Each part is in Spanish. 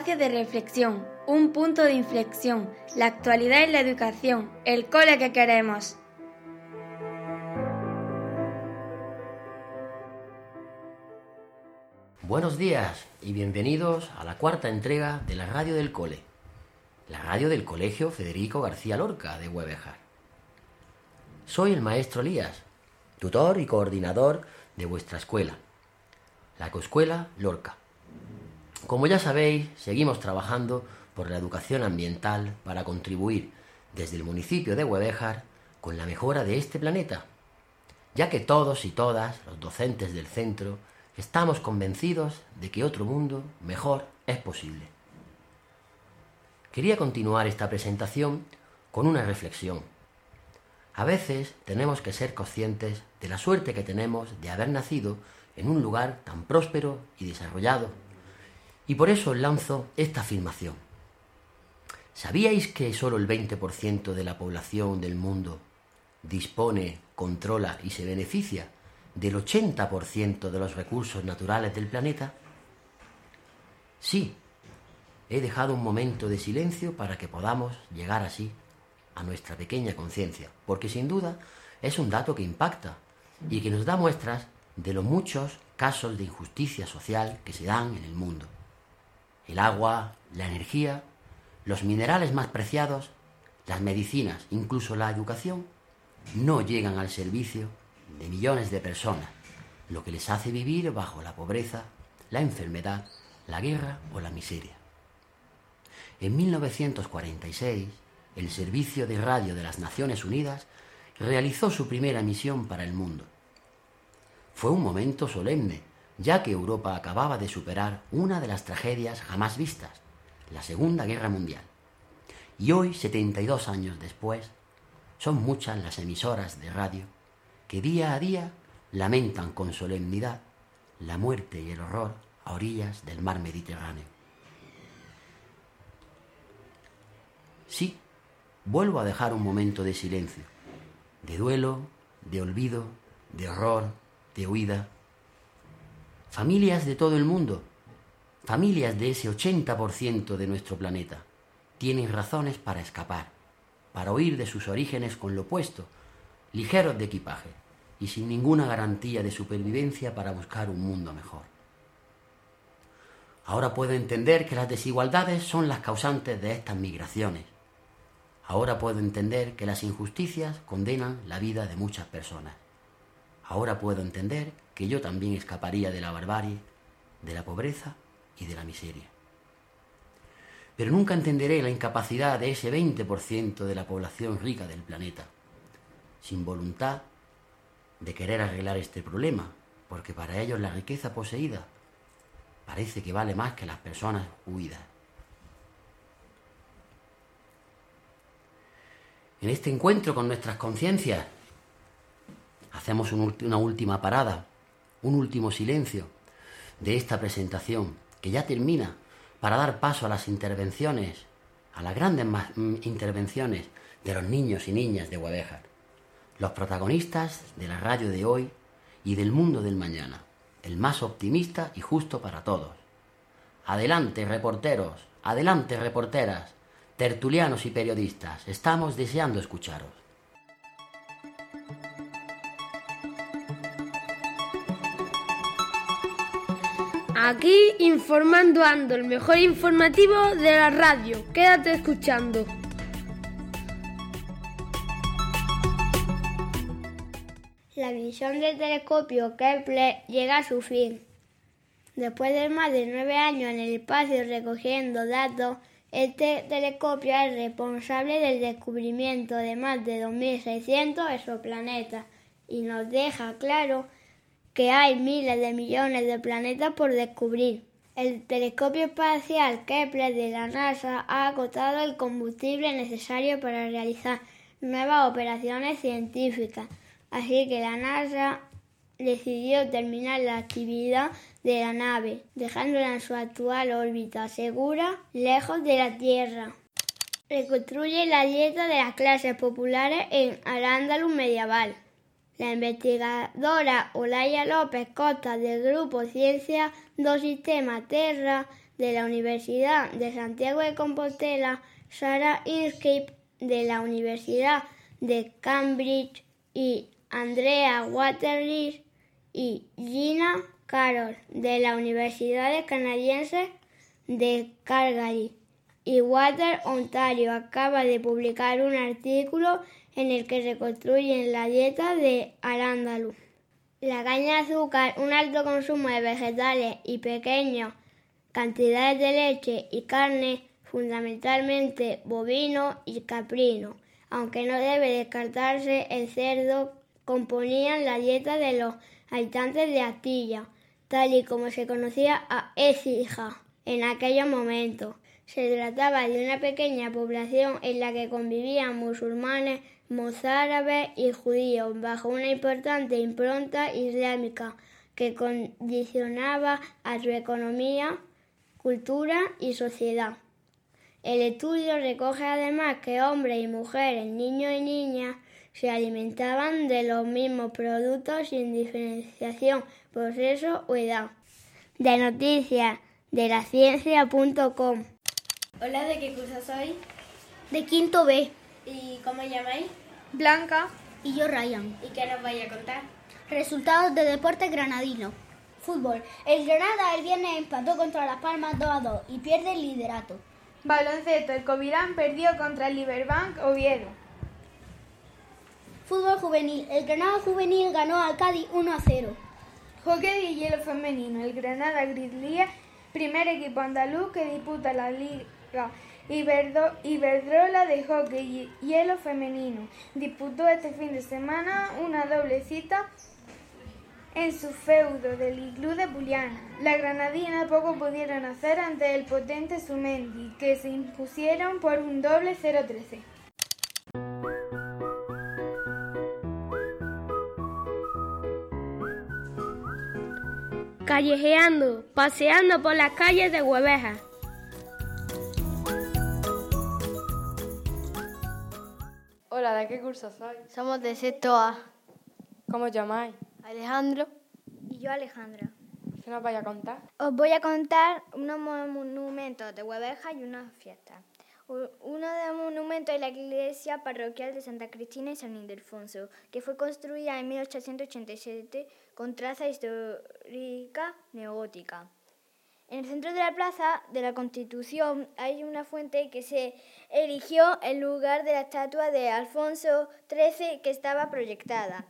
Espacio de reflexión, un punto de inflexión, la actualidad en la educación, el cole que queremos. Buenos días y bienvenidos a la cuarta entrega de la radio del cole, la radio del Colegio Federico García Lorca de Huevejar. Soy el maestro Elías, tutor y coordinador de vuestra escuela, la Coescuela Lorca. Como ya sabéis, seguimos trabajando por la educación ambiental para contribuir desde el municipio de Huevejar con la mejora de este planeta, ya que todos y todas los docentes del centro estamos convencidos de que otro mundo mejor es posible. Quería continuar esta presentación con una reflexión a veces tenemos que ser conscientes de la suerte que tenemos de haber nacido en un lugar tan próspero y desarrollado. Y por eso lanzo esta afirmación. ¿Sabíais que solo el 20% de la población del mundo dispone, controla y se beneficia del 80% de los recursos naturales del planeta? Sí, he dejado un momento de silencio para que podamos llegar así a nuestra pequeña conciencia, porque sin duda es un dato que impacta y que nos da muestras de los muchos casos de injusticia social que se dan en el mundo. El agua, la energía, los minerales más preciados, las medicinas, incluso la educación, no llegan al servicio de millones de personas, lo que les hace vivir bajo la pobreza, la enfermedad, la guerra o la miseria. En 1946, el Servicio de Radio de las Naciones Unidas realizó su primera misión para el mundo. Fue un momento solemne, ya que Europa acababa de superar una de las tragedias jamás vistas, la Segunda Guerra Mundial. Y hoy, 72 años después, son muchas las emisoras de radio que día a día lamentan con solemnidad la muerte y el horror a orillas del mar Mediterráneo. Sí, vuelvo a dejar un momento de silencio, de duelo, de olvido, de horror, de huida. Familias de todo el mundo, familias de ese 80% de nuestro planeta, tienen razones para escapar, para huir de sus orígenes con lo opuesto, ligeros de equipaje y sin ninguna garantía de supervivencia para buscar un mundo mejor. Ahora puedo entender que las desigualdades son las causantes de estas migraciones Ahora puedo entender que las injusticias condenan la vida de muchas personas. Ahora puedo entender que yo también escaparía de la barbarie, de la pobreza y de la miseria. Pero nunca entenderé la incapacidad de ese 20% de la población rica del planeta, sin voluntad de querer arreglar este problema, porque para ellos la riqueza poseída parece que vale más que las personas huidas. En este encuentro con nuestras conciencias, hacemos una última parada, un último silencio de esta presentación, que ya termina, para dar paso a las intervenciones, a las grandes mm, intervenciones de los niños y niñas de Guadalajara, los protagonistas de la radio de hoy y del mundo del mañana, el más optimista y justo para todos. Adelante, reporteros, adelante, reporteras, tertulianos y periodistas, estamos deseando escucharos. Aquí informando ando, el mejor informativo de la radio. Quédate escuchando. La misión del telescopio Kepler llega a su fin. Después de más de nueve años en el espacio recogiendo datos, este telescopio es responsable del descubrimiento de más de 2.600 exoplanetas y nos deja claro hay miles de millones de planetas por descubrir. El telescopio espacial Kepler de la NASA ha agotado el combustible necesario para realizar nuevas operaciones científicas, así que la NASA decidió terminar la actividad de la nave, dejándola en su actual órbita segura, lejos de la Tierra. Reconstruye la dieta de las clases populares en Al-Ándalus medieval. La investigadora Olaya López Costa del Grupo Ciencia do Sistema Terra de la Universidad de Santiago de Compostela, Sarah Inskip de la Universidad de Cambridge y Andrea Waterley y Gina Carroll de la Universidad Canadiense de Calgary. Y Water Ontario acaba de publicar un artículo en el que reconstruyen la dieta de Arándalo. La caña de azúcar, un alto consumo de vegetales y pequeñas cantidades de leche y carne, fundamentalmente bovino y caprino, aunque no debe descartarse el cerdo, componían la dieta de los habitantes de Astilla, tal y como se conocía a Écija en aquellos momentos. Se trataba de una pequeña población en la que convivían musulmanes, mozárabes y judíos bajo una importante impronta islámica que condicionaba a su economía, cultura y sociedad. El estudio recoge además que hombres y mujeres, niños y niñas se alimentaban de los mismos productos sin diferenciación por sexo o edad. De noticias de la ciencia.com. Hola, ¿de qué curso sois? De quinto B. ¿Y cómo llamáis? Blanca. Y yo Ryan. ¿Y qué nos vais a contar? Resultados de deporte granadino. Fútbol. El Granada el viernes empató contra Las Palmas 2 a 2 y pierde el liderato. Baloncesto. El Covirán perdió contra el Liberbank Oviedo. Fútbol juvenil. El Granada juvenil ganó al Cádiz 1 a 0. Hockey y hielo femenino. El Granada Grizzlies, primer equipo andaluz que disputa la Liga Iberdrola de hockey y hielo femenino. Disputó este fin de semana una doble cita en su feudo del iglú de Buliana. La granadina poco pudieron hacer ante el potente Sumendi, que se impusieron por un doble 0-13. Callejeando, paseando por las calles de Hueveja. Hola, ¿de qué curso sois? Somos de sexto A. ¿Cómo os llamáis? Alejandro. Y yo Alejandra. ¿Qué nos vais a contar? Os voy a contar unos monumentos de Hueveja y unas fiestas. Uno de los monumentos es la iglesia parroquial de Santa Cristina y San Ildefonso, que fue construida en 1887 con traza histórica neogótica. En el centro de la plaza de la Constitución hay una fuente que se erigió en lugar de la estatua de Alfonso XIII que estaba proyectada.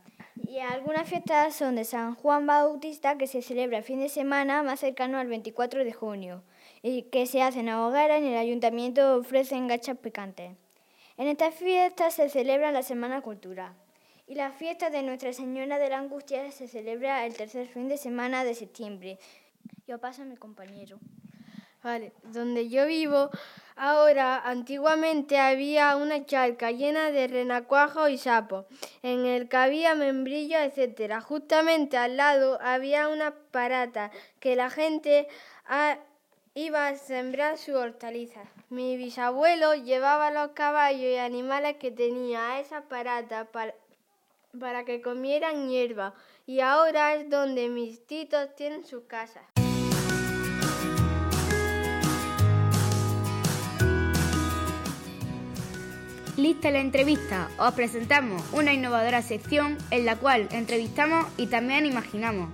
Y algunas fiestas son de San Juan Bautista, que se celebra el fin de semana más cercano al 24 de junio, y que se hacen a hoguera en el ayuntamiento ofrecen gachas picantes. En estas fiestas se celebra la Semana Cultural. Y la fiesta de Nuestra Señora de la Angustia se celebra el tercer fin de semana de septiembre. Yo mi compañero. Vale, donde yo vivo ahora, antiguamente había una charca llena de renacuajos y sapos, en el que había membrillos, etcétera. Justamente al lado había una parata que la gente iba a sembrar sus hortalizas. Mi bisabuelo llevaba los caballos y animales que tenía a esa parata para, para que comieran hierba y ahora es donde mis titos tienen sus casas. Lista la entrevista. Os presentamos una innovadora sección en la cual entrevistamos y también imaginamos.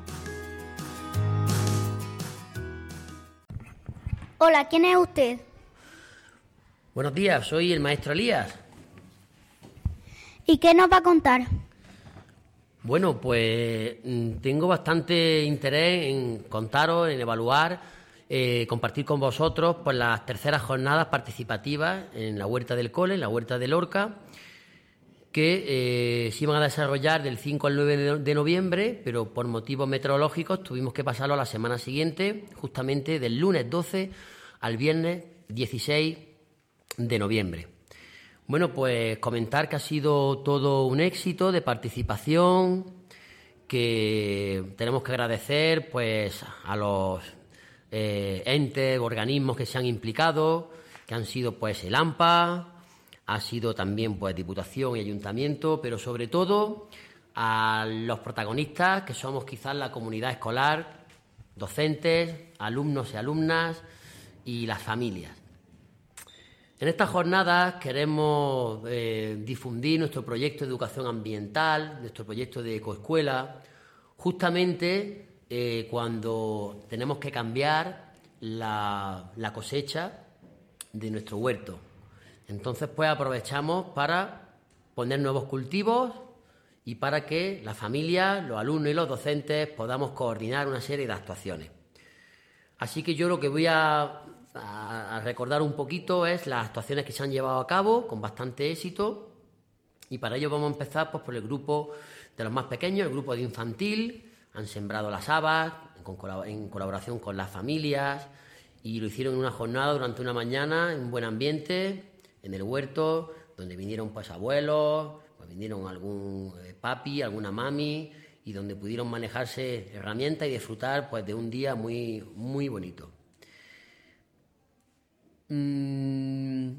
Hola, ¿quién es usted? Buenos días, soy el maestro Elías. ¿Y qué nos va a contar? Bueno, pues mm, tengo bastante interés en contaros, en evaluar, eh, compartir con vosotros pues, las terceras jornadas participativas en la Huerta del Cole, en la Huerta del Orca, que eh, se iban a desarrollar del 5 al 9 de, noviembre, pero por motivos meteorológicos tuvimos que pasarlo a la semana siguiente, justamente del lunes 12 al viernes 16 de noviembre. Bueno, pues comentar que ha sido todo un éxito de participación, que tenemos que agradecer pues a los eh, entes, organismos que se han implicado, que han sido pues el AMPA, ha sido también pues Diputación y Ayuntamiento, pero sobre todo a los protagonistas que somos quizás la comunidad escolar, docentes, alumnos y alumnas, y las familias. En estas jornadas queremos eh, difundir nuestro proyecto de educación ambiental, nuestro proyecto de ecoescuela, justamente eh, cuando tenemos que cambiar la, cosecha de nuestro huerto. Entonces, pues aprovechamos para poner nuevos cultivos y para que la familia, los alumnos y los docentes podamos coordinar una serie de actuaciones. Así que yo lo que voy a, recordar un poquito es las actuaciones que se han llevado a cabo con bastante éxito y para ello vamos a empezar pues, por el grupo de los más pequeños, el grupo de infantil, han sembrado las habas en colaboración con las familias y lo hicieron en una jornada durante una mañana en un buen ambiente, en el huerto, donde vinieron pues abuelos, pues vinieron algún eh, papi, alguna mami y donde pudieron manejarse herramientas y disfrutar pues de un día muy muy bonito. Mm,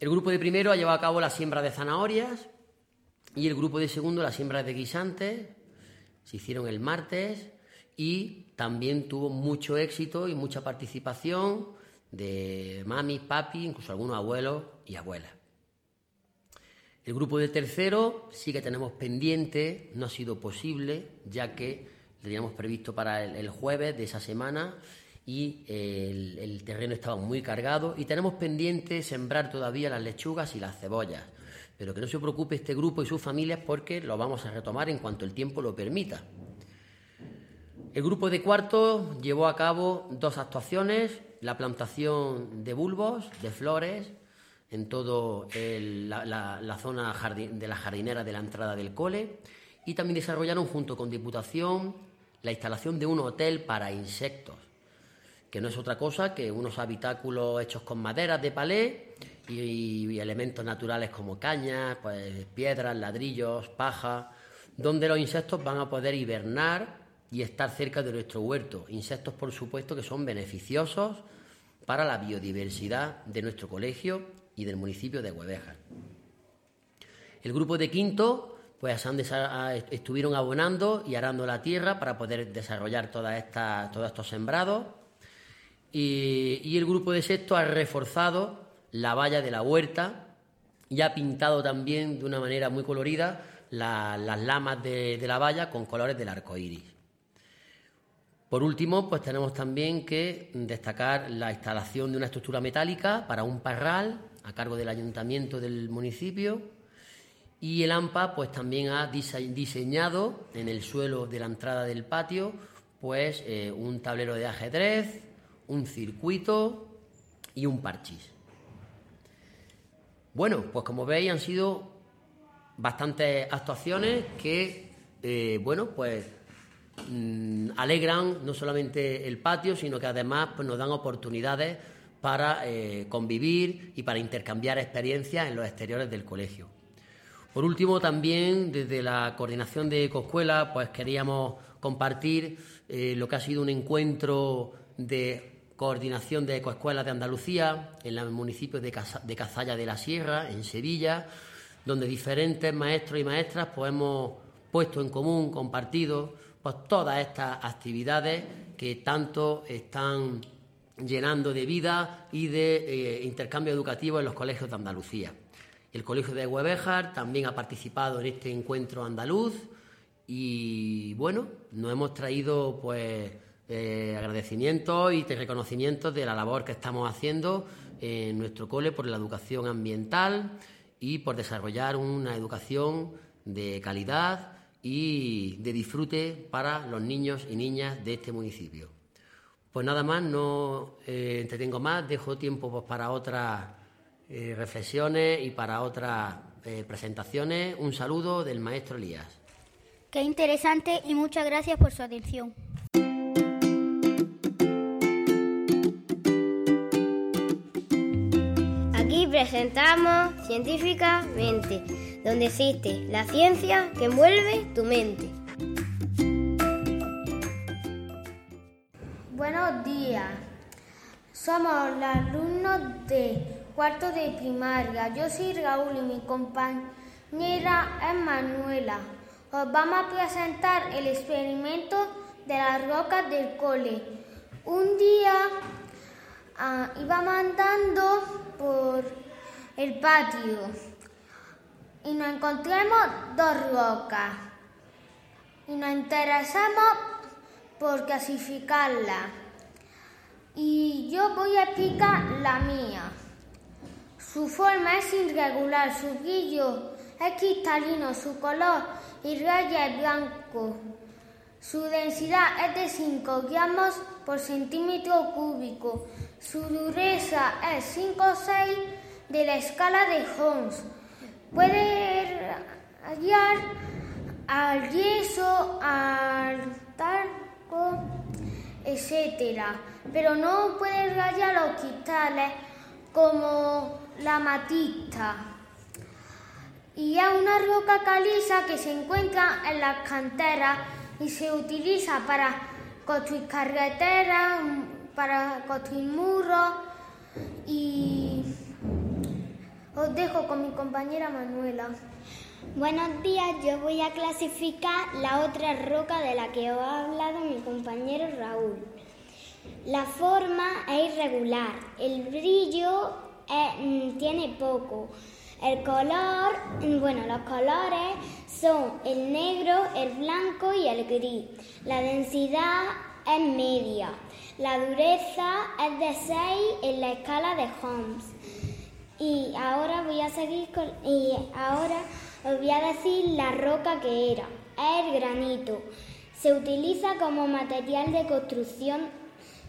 el grupo de primero ha llevado a cabo la siembra de zanahorias y el grupo de segundo la siembra de guisantes. Se hicieron el martes y también tuvo mucho éxito y mucha participación de mami, papi, incluso algunos abuelos y abuelas. El grupo de tercero sí que tenemos pendiente, no ha sido posible, ya que lo teníamos previsto para el, jueves de esa semana y el, el, terreno estaba muy cargado y tenemos pendiente sembrar todavía las lechugas y las cebollas. Pero que no se preocupe este grupo y sus familias porque lo vamos a retomar en cuanto el tiempo lo permita. El grupo de cuarto llevó a cabo dos actuaciones la plantación de bulbos, de flores, en toda la, zona de la jardinera de la entrada del cole y también desarrollaron junto con Diputación la instalación de un hotel para insectos, que no es otra cosa que unos habitáculos hechos con maderas de palé y, elementos naturales como cañas, pues, piedras, ladrillos, paja, donde los insectos van a poder hibernar y estar cerca de nuestro huerto. Insectos, por supuesto, que son beneficiosos para la biodiversidad de nuestro colegio y del municipio de Huevejas. El grupo de quinto pues estuvieron abonando y arando la tierra para poder desarrollar todos estos sembrados. Y, el grupo de sexto ha reforzado la valla de la huerta y ha pintado también de una manera muy colorida las lamas de, de la valla con colores del arco iris. Por último, pues tenemos también que destacar la instalación de una estructura metálica para un parral a cargo del ayuntamiento del municipio y el AMPA pues también ha diseñado en el suelo de la entrada del patio pues eh, un tablero de ajedrez, un circuito y un parchís. Bueno, pues como veis han sido bastantes actuaciones que, eh, bueno, pues Mm, alegran no solamente el patio, sino que además pues, nos dan oportunidades para eh, convivir y para intercambiar experiencias en los exteriores del colegio. Por último, también desde la coordinación de Ecoescuela, pues queríamos compartir eh, lo que ha sido un encuentro de coordinación de ecoescuelas de Andalucía en el municipio de, Cazalla de la Sierra, en Sevilla, donde diferentes maestros y maestras pues, hemos puesto en común, compartido pues todas estas actividades que tanto están llenando de vida y de eh, intercambio educativo en los colegios de Andalucía. El Colegio de Huevejar también ha participado en este encuentro andaluz y bueno, nos hemos traído pues eh, agradecimientos y reconocimientos de la labor que estamos haciendo en nuestro cole por la educación ambiental y por desarrollar una educación de calidad y de disfrute para los niños y niñas de este municipio. Pues nada más, no eh, entretengo más, dejo tiempo pues, para otras eh, reflexiones y para otras eh, presentaciones. Un saludo del maestro Elías. Qué interesante y muchas gracias por su atención. Presentamos científicamente donde existe la ciencia que envuelve tu mente. Buenos días, somos los alumnos de cuarto de primaria. Yo soy Raúl y mi compañera es Manuela. Os vamos a presentar el experimento de las rocas del cole. Un día Ah, íbamos andando por el patio y nos encontramos dos rocas y nos interesamos por clasificarla. Y yo voy a explicar la mía. Su forma es irregular, su brillo es cristalino, su color y raya es blanco. Su densidad es de 5 gramos por centímetro cúbico. Su dureza es 5 o 6 de la escala de Holmes. Puede hallar al yeso, al talco, etc. Pero no puede rayar los cristales como la matista. Y es una roca caliza que se encuentra en las canteras y se utiliza para construir carreteras, para construir muros y os dejo con mi compañera Manuela. Buenos días, yo voy a clasificar la otra roca de la que os ha hablado mi compañero Raúl. La forma es irregular, el brillo mm, tiene poco, el color, bueno, los colores son el negro, el blanco y el gris. La densidad es media. La dureza es de 6 en la escala de Holmes. Y ahora voy a seguir con y ahora os voy a decir la roca que era. Es el granito. Se utiliza como material de construcción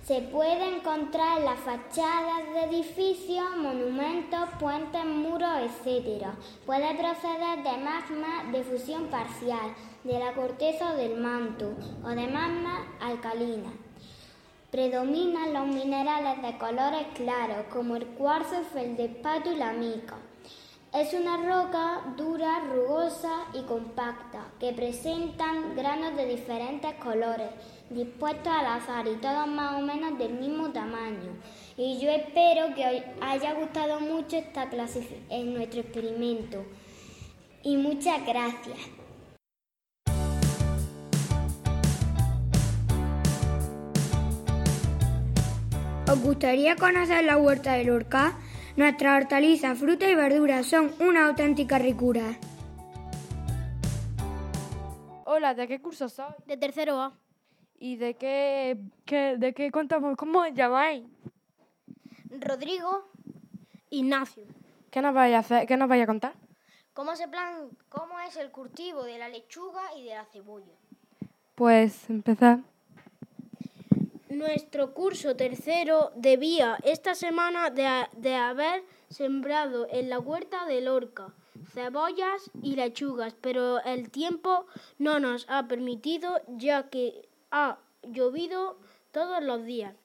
se puede encontrar en las fachadas de edificios, monumentos, puentes, muros, etc. Puede proceder de magma de fusión parcial, de la corteza o del manto, o de magma alcalina. Predominan los minerales de colores claros, como el cuarzo, el feldespato y la mica. Es una roca dura, rugosa y compacta, que presentan granos de diferentes colores dispuestos al azar y todos más o menos del mismo tamaño. Y yo espero que os haya gustado mucho esta clase en nuestro experimento. Y muchas gracias. ¿Os gustaría conocer la huerta del Orca? Nuestras hortalizas, frutas y verduras son una auténtica ricura. Hola, ¿de qué curso sois? De tercero A. ¿Y de qué, qué, de qué contamos? ¿Cómo os llamáis? Rodrigo Ignacio. ¿Qué nos vais a hacer? ¿Qué nos vais a contar? ¿Cómo, se plan, ¿Cómo es el cultivo de la lechuga y de la cebolla? Pues empezar. Nuestro curso tercero debía esta semana de, de haber sembrado en la huerta de Lorca cebollas y lechugas, pero el tiempo no nos ha permitido ya que ha llovido todos los días.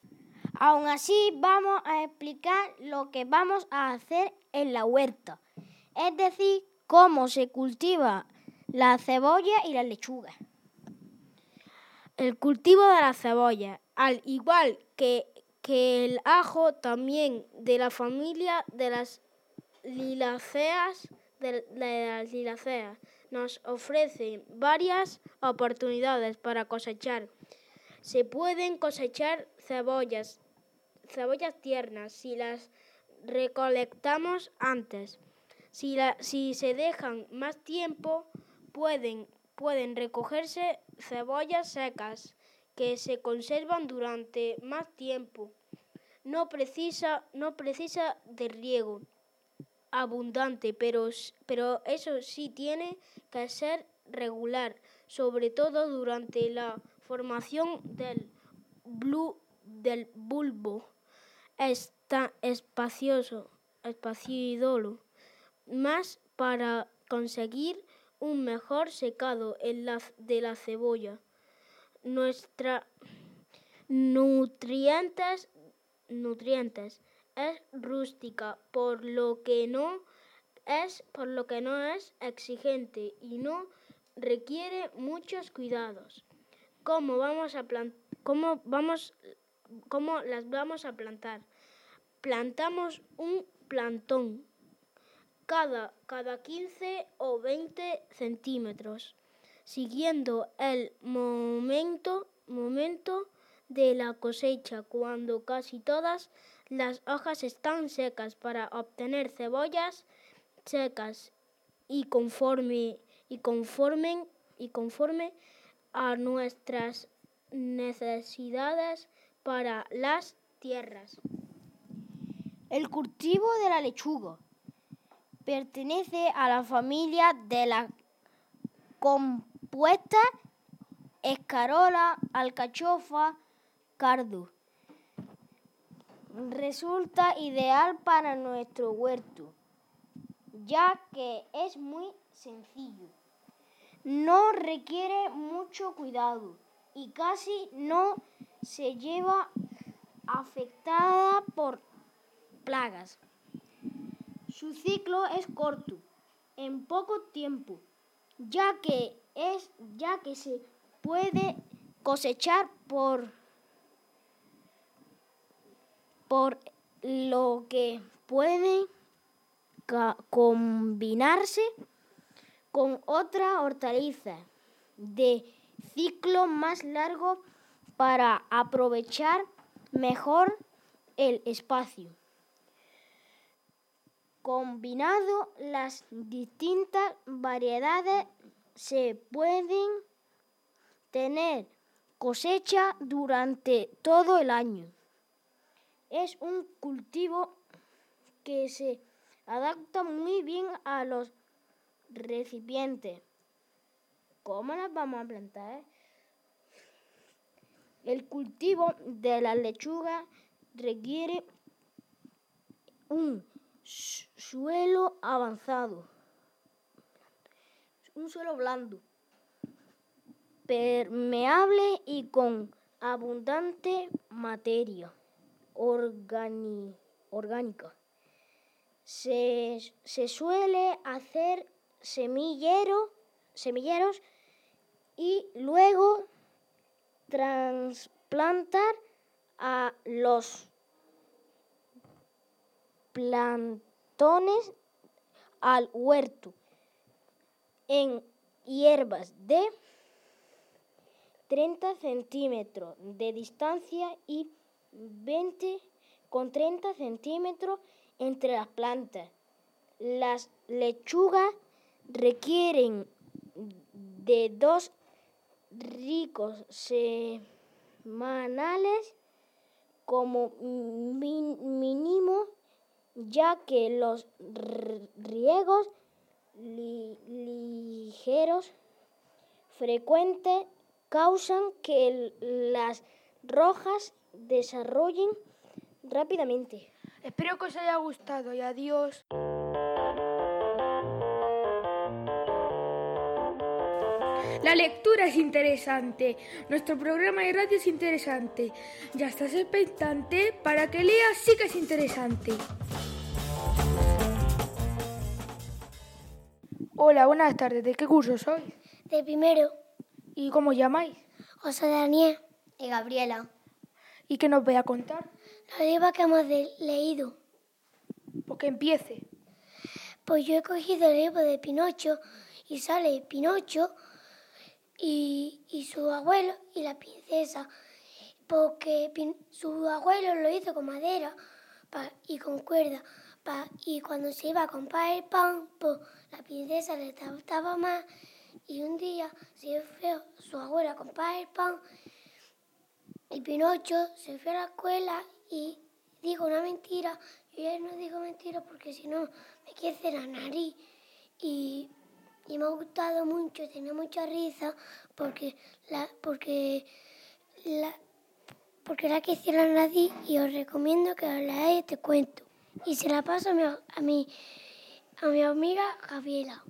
Aún así, vamos a explicar lo que vamos a hacer en la huerta, es decir, cómo se cultiva la cebolla y la lechuga. El cultivo de la cebolla, al igual que, que el ajo, también de la familia de las liláceas, de, de las liláceas, nos ofrece varias oportunidades para cosechar. Se pueden cosechar cebollas, cebollas tiernas si las recolectamos antes. Si, la, si se dejan más tiempo, pueden, pueden recogerse cebollas secas que se conservan durante más tiempo. No precisa, no precisa de riego abundante, pero, pero eso sí tiene que ser regular, sobre todo durante la formación del, blue, del bulbo. Está espacioso, espacidolo, más para conseguir un mejor secado en de la cebolla. Nuestra nutrientes, nutrientes es rústica, por lo que no es, por lo que no es exigente y no requiere muchos cuidados. ¿Cómo vamos a cómo vamos cómo las vamos a plantar? Plantamos un plantón cada, cada 15 o 20 centímetros, siguiendo el momento, momento de la cosecha, cuando casi todas las hojas están secas para obtener cebollas secas y conforme y y conforme a nuestras necesidades para las tierras. El cultivo de la lechuga pertenece a la familia de la compuesta escarola, alcachofa, cardo. Resulta ideal para nuestro huerto, ya que es muy sencillo. No requiere mucho cuidado y casi no se lleva afectada por plagas. Su ciclo es corto, en poco tiempo, ya que es ya que se puede cosechar por por lo que puede combinarse con otra hortaliza de ciclo más largo para aprovechar mejor el espacio. Combinado las distintas variedades se pueden tener cosecha durante todo el año. Es un cultivo que se adapta muy bien a los recipientes. ¿Cómo las vamos a plantar? El cultivo de la lechuga requiere un suelo avanzado, un suelo blando, permeable y con abundante materia orgánica. Se, suele hacer semillero, semilleros y luego trasplantar a los plantones al huerto en hierbas de 30 centímetros de distancia y 20 con 30 centímetros entre las plantas. Las lechugas requieren de dos ricos semanales como mínimo, ya que los riegos ligeros frecuentes causan que las rojas desarrollen rápidamente. Espero que os haya gustado y adiós. La lectura es interesante, nuestro programa de radio es interesante. Ya estás expectante para que leas, sí que es interesante. Hola, buenas tardes. ¿De qué curso sois? De primero. ¿Y cómo llamáis? José Daniel. Y Gabriela. ¿Y qué nos voy a contar? La libros que hemos leído. Pues que empiece. Pues yo he cogido el libro de Pinocho y sale Pinocho y, y su abuelo y la princesa. Porque su abuelo lo hizo con madera y con cuerda. y cuando se iba a comprar el pan, pues la princesa le trataba más. Y un día se fue su abuela a comprar el pan y Pinocho se fue a la escuela y dijo una mentira. Y él no dijo mentira porque si no me quede la nariz. Y, me ha gustado mucho, tenía mucha risa porque la, porque la, porque la la nariz y os recomiendo que os leáis este cuento. Y se la paso a mi, a mi, a mi amiga Gabriela.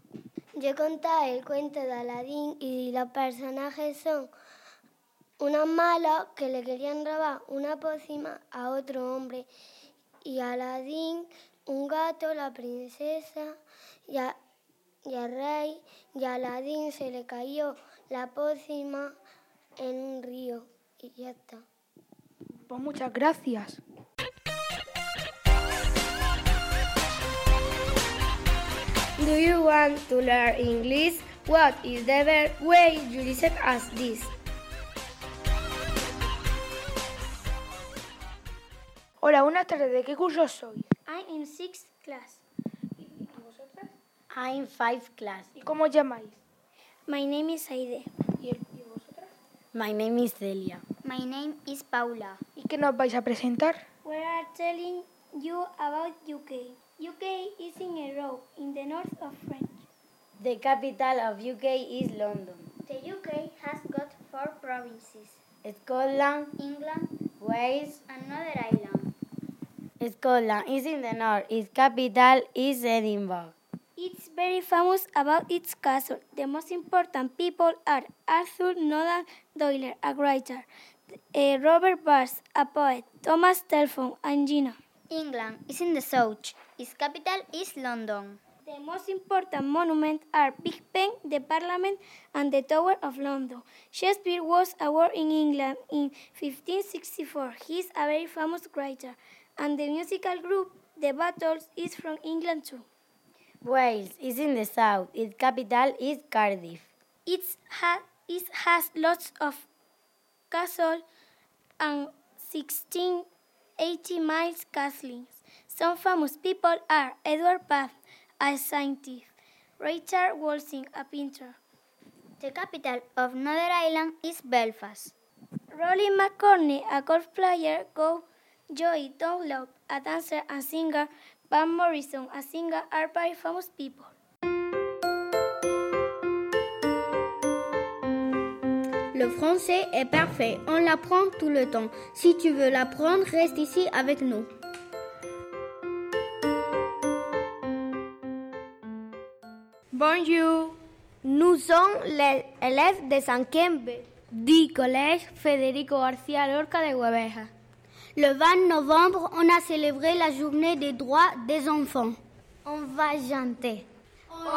Yo conté el cuento de Aladín y los personajes son una mala que le querían robar una pócima a otro hombre y Aladín, un gato, la princesa y, a, el rey y a Aladín se le cayó la pócima en un río y ya está. Pues muchas gracias. Do you want to learn English? What is the best way you listen as this? Hola, buenas tardes. ¿De qué curso soy? I'm in sixth class. ¿Y vosotras? I'm five class. ¿Y cómo os llamáis? My name is Aide. ¿Y, el- y vosotras? My name is Celia. My name is Paula. ¿Y qué nos vais a presentar? We are telling you about UK. UK is in a row in the north of France. The capital of UK is London. The UK has got four provinces Scotland, England Wales, and Northern Ireland. Scotland is in the north. Its capital is Edinburgh. It's very famous about its castle. The most important people are Arthur Conan Doyle, a writer, Robert Burns, a poet, Thomas Telford, and Gina. England is in the south. Its capital is London. The most important monuments are Big Ben, the Parliament, and the Tower of London. Shakespeare was born in England in 1564. He is a very famous writer, and the musical group The Battles is from England too. Wales is in the south. Its capital is Cardiff. It's ha- it has lots of castles and 1680 miles castles. Some famous people are Edward Bath, a scientist, Richard Walsing, a painter, The capital of Northern Ireland is Belfast. Rolly McCorney, a golf player, Go Joey Dunlop, a dancer and singer, Van Morrison, a singer, are very famous people. Le français est parfait, on l'apprend tout le temps. Si tu veux l'apprendre, reste ici avec nous. Bonjour. Nous sommes les élèves de 5e B du collège Federico García Lorca de Hueveja. Le 20 novembre, on a célébré la journée des droits des enfants. On va chanter. ¿cómo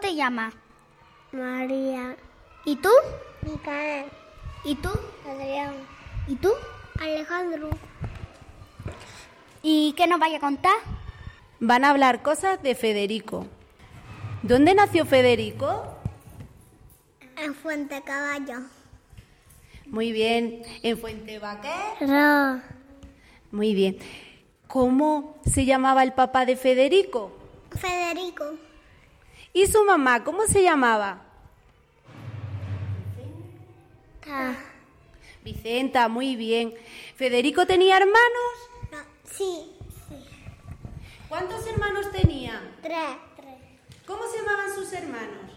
te llamas? María. ¿Y tú? Micael. ¿Y tú? Adrián. ¿Y tú? Alejandro. ¿Y qué nos vaya a contar? Van a hablar cosas de Federico. ¿Dónde nació Federico? En Fuente Caballo. Muy bien. ¿En Fuente Vaquer? Ro. Muy bien. ¿Cómo se llamaba el papá de Federico? Federico. ¿Y su mamá cómo se llamaba? Ta. Vicenta, muy bien. ¿Federico tenía hermanos? No. Sí. ¿Cuántos hermanos tenía? Tres. Tres. ¿Cómo se llamaban sus hermanos?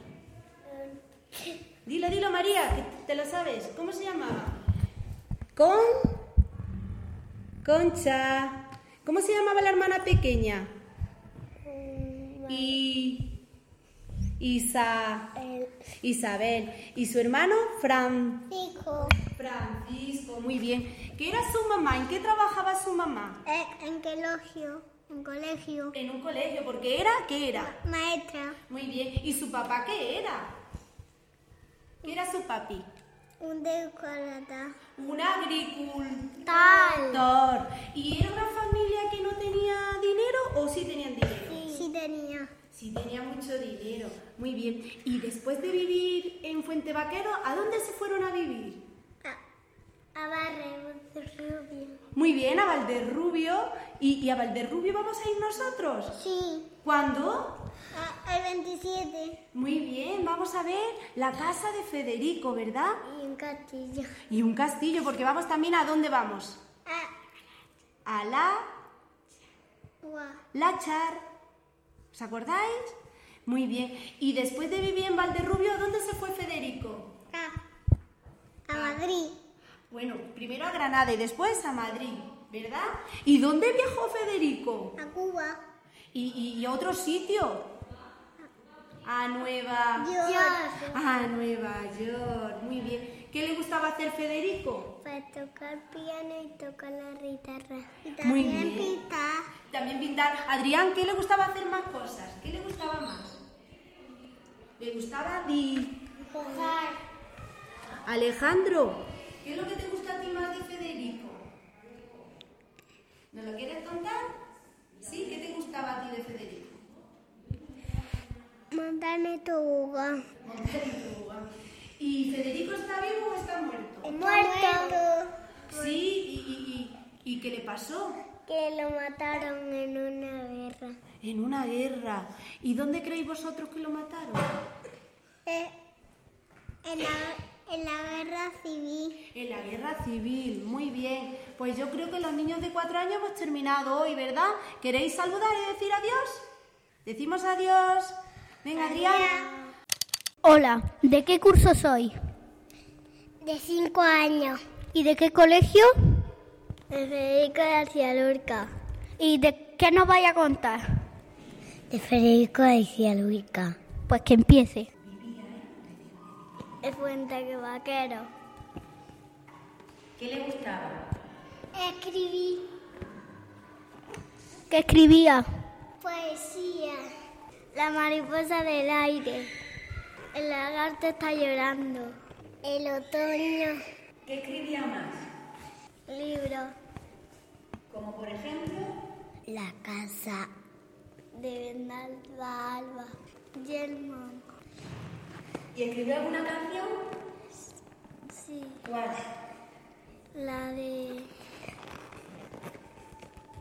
Dilo, dilo, María, que te lo sabes. ¿Cómo se llamaba? Con. Concha. ¿Cómo se llamaba la hermana pequeña? Y. Isa. Isabel. ¿Y su hermano? Fran. Francisco. Francisco, muy bien. ¿Qué era su mamá? ¿En qué trabajaba su mamá? Eh, en colegio. En colegio. En un colegio, porque era, ¿qué era? Maestra. Muy bien. ¿Y su papá qué era? ¿Qué era su papi? Un decorata. Un agricultor. ¿Y era una familia que no tenía dinero o sí tenían dinero? Sí tenía. Sí tenía mucho dinero. Muy bien. ¿Y después de vivir en Fuente Vaquero, a dónde se fueron a vivir? A Barre, Rubio. Muy bien, a Valderrubio. ¿Y, y a Valderrubio vamos a ir nosotros? Sí. ¿Cuándo? A- el 27. Muy bien, vamos a ver la casa de Federico, ¿verdad? Y un castillo. Y un castillo, porque vamos también a dónde vamos? A A la Gua. Lachar. ¿Os acordáis? Muy bien. Y después de vivir en Valderrubio, ¿a dónde se fue Federico? A, a Madrid. Bueno, primero a Granada y después a Madrid, ¿verdad? ¿Y dónde viajó Federico? A Cuba. ¿Y, y, y a otro sitio? A Nueva York. A Nueva York. Muy bien. ¿Qué le gustaba hacer Federico? Para tocar piano y tocar la guitarra. Y Muy también bien. pintar. También pintar. Adrián, ¿qué le gustaba hacer más cosas? ¿Qué le gustaba más? Le gustaba dibujar. Alejandro, ¿qué es lo que te gusta a ti más de Federico? ¿Nos lo quieres contar? ¿Sí? ¿Qué te gustaba a ti de Federico? Montarme tobogán. Montar en tobogán. ¿Y Federico está vivo o está muerto? Muerto. Sí, ¿y, y, y, y qué le pasó? Que lo mataron en una guerra. En una guerra. ¿Y dónde creéis vosotros que lo mataron? Eh, en, la, en la guerra civil. En la guerra civil, muy bien. Pues yo creo que los niños de cuatro años hemos terminado hoy, ¿verdad? ¿Queréis saludar y decir adiós? Decimos adiós. Venga, Adrián. Hola, ¿de qué curso soy? De cinco años. ¿Y de qué colegio? De Federico García Lorca. ¿Y de qué nos vaya a contar? De Federico García Lorca. Pues que empiece. De Fuente Vaquero. ¿Qué le gustaba? Escribí ¿Qué escribía? poesía. La mariposa del aire. El lagarto está llorando. El otoño. ¿Qué escribía más? Libro. Como por ejemplo. La casa de Bernalda Alba. Yelman. ¿Y escribió alguna canción? Sí. ¿Cuál? La de.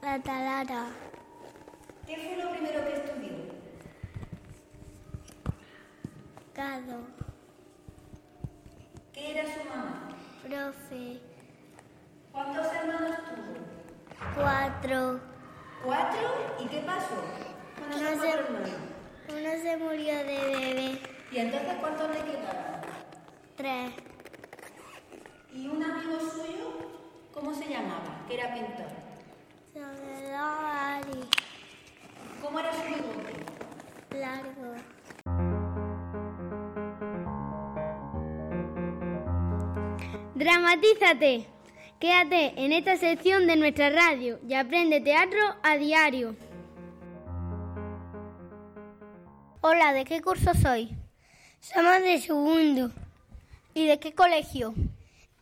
La talata. ¿Qué fue lo primero que estudió? ¿Qué era su mamá? Profe. ¿Cuántos hermanos tuvo? Cuatro. ¿Cuatro? ¿Y qué pasó? con esos No sé. cuatro hermanos? Uno se murió de bebé. ¿Y entonces cuántos le quedaron? Tres. ¿Y un amigo suyo? ¿Cómo se llamaba? Que era pintor. Soledad Ali. ¿Cómo era su bigote? Largo. Dramatízate. Quédate en esta sección de nuestra radio y aprende teatro a diario. Hola, ¿de qué curso soy? Somos de segundo. ¿Y de qué colegio?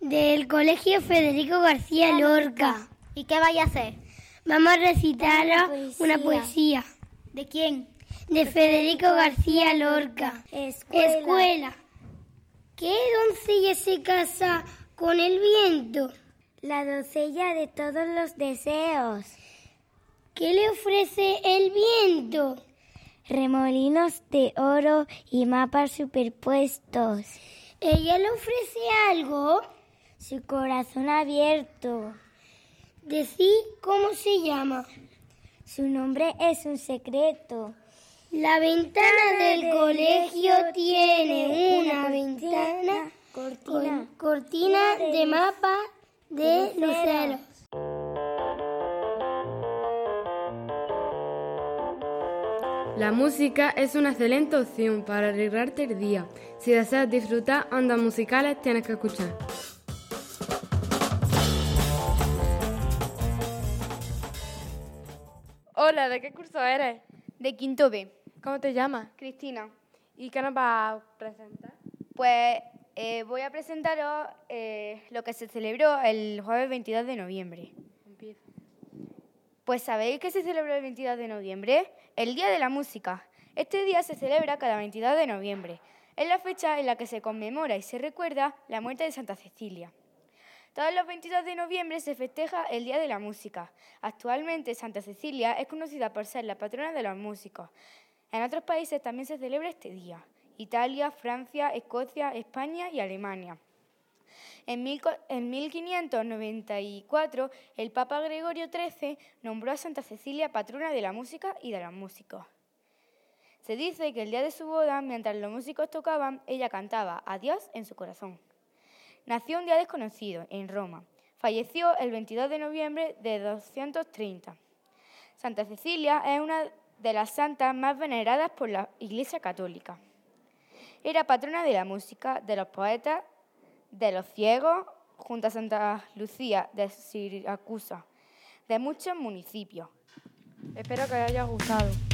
Del Colegio Federico García Lorca. ¿Y qué vais a hacer? Vamos a recitar una poesía. ¿De quién? De Federico García Lorca. Escuela. Escuela. ¿Qué doncella se casa con el viento? La doncella de todos los deseos. ¿Qué le ofrece el viento? Remolinos de oro y mapas superpuestos. ¿Ella le ofrece algo? Su corazón abierto. Decí cómo se llama. Su nombre es un secreto. La ventana del colegio tiene una ventana cortina, cortina de mapa de luceros. La música es una excelente opción para arreglarte el día. Si deseas disfrutar ondas musicales, tienes que escuchar. Hola, ¿de qué curso eres? De quinto B. ¿Cómo te llamas? Cristina. ¿Y qué nos vas a presentar? Pues eh, voy a presentaros eh, lo que se celebró el jueves 22 de noviembre. Pues ¿sabéis qué se celebró el 22 de noviembre? El Día de la Música. Este día se celebra cada 22 de noviembre. Es la fecha en la que se conmemora y se recuerda la muerte de Santa Cecilia. Todos los 22 de noviembre se festeja el Día de la Música. Actualmente Santa Cecilia es conocida por ser la patrona de los músicos. En otros países también se celebra este día. Italia, Francia, Escocia, España y Alemania. En, mil, en 1594, el Papa Gregorio XIII nombró a Santa Cecilia patrona de la música y de los músicos. Se dice que el día de su boda, mientras los músicos tocaban, ella cantaba a Dios en su corazón. Nació un día desconocido, en Roma. Falleció el 22 de noviembre de 230. Santa Cecilia es una de las santas más veneradas por la Iglesia Católica. Era patrona de la música, de los poetas, de los ciegos, junto a Santa Lucía de Siracusa, de muchos municipios. Espero que os haya gustado.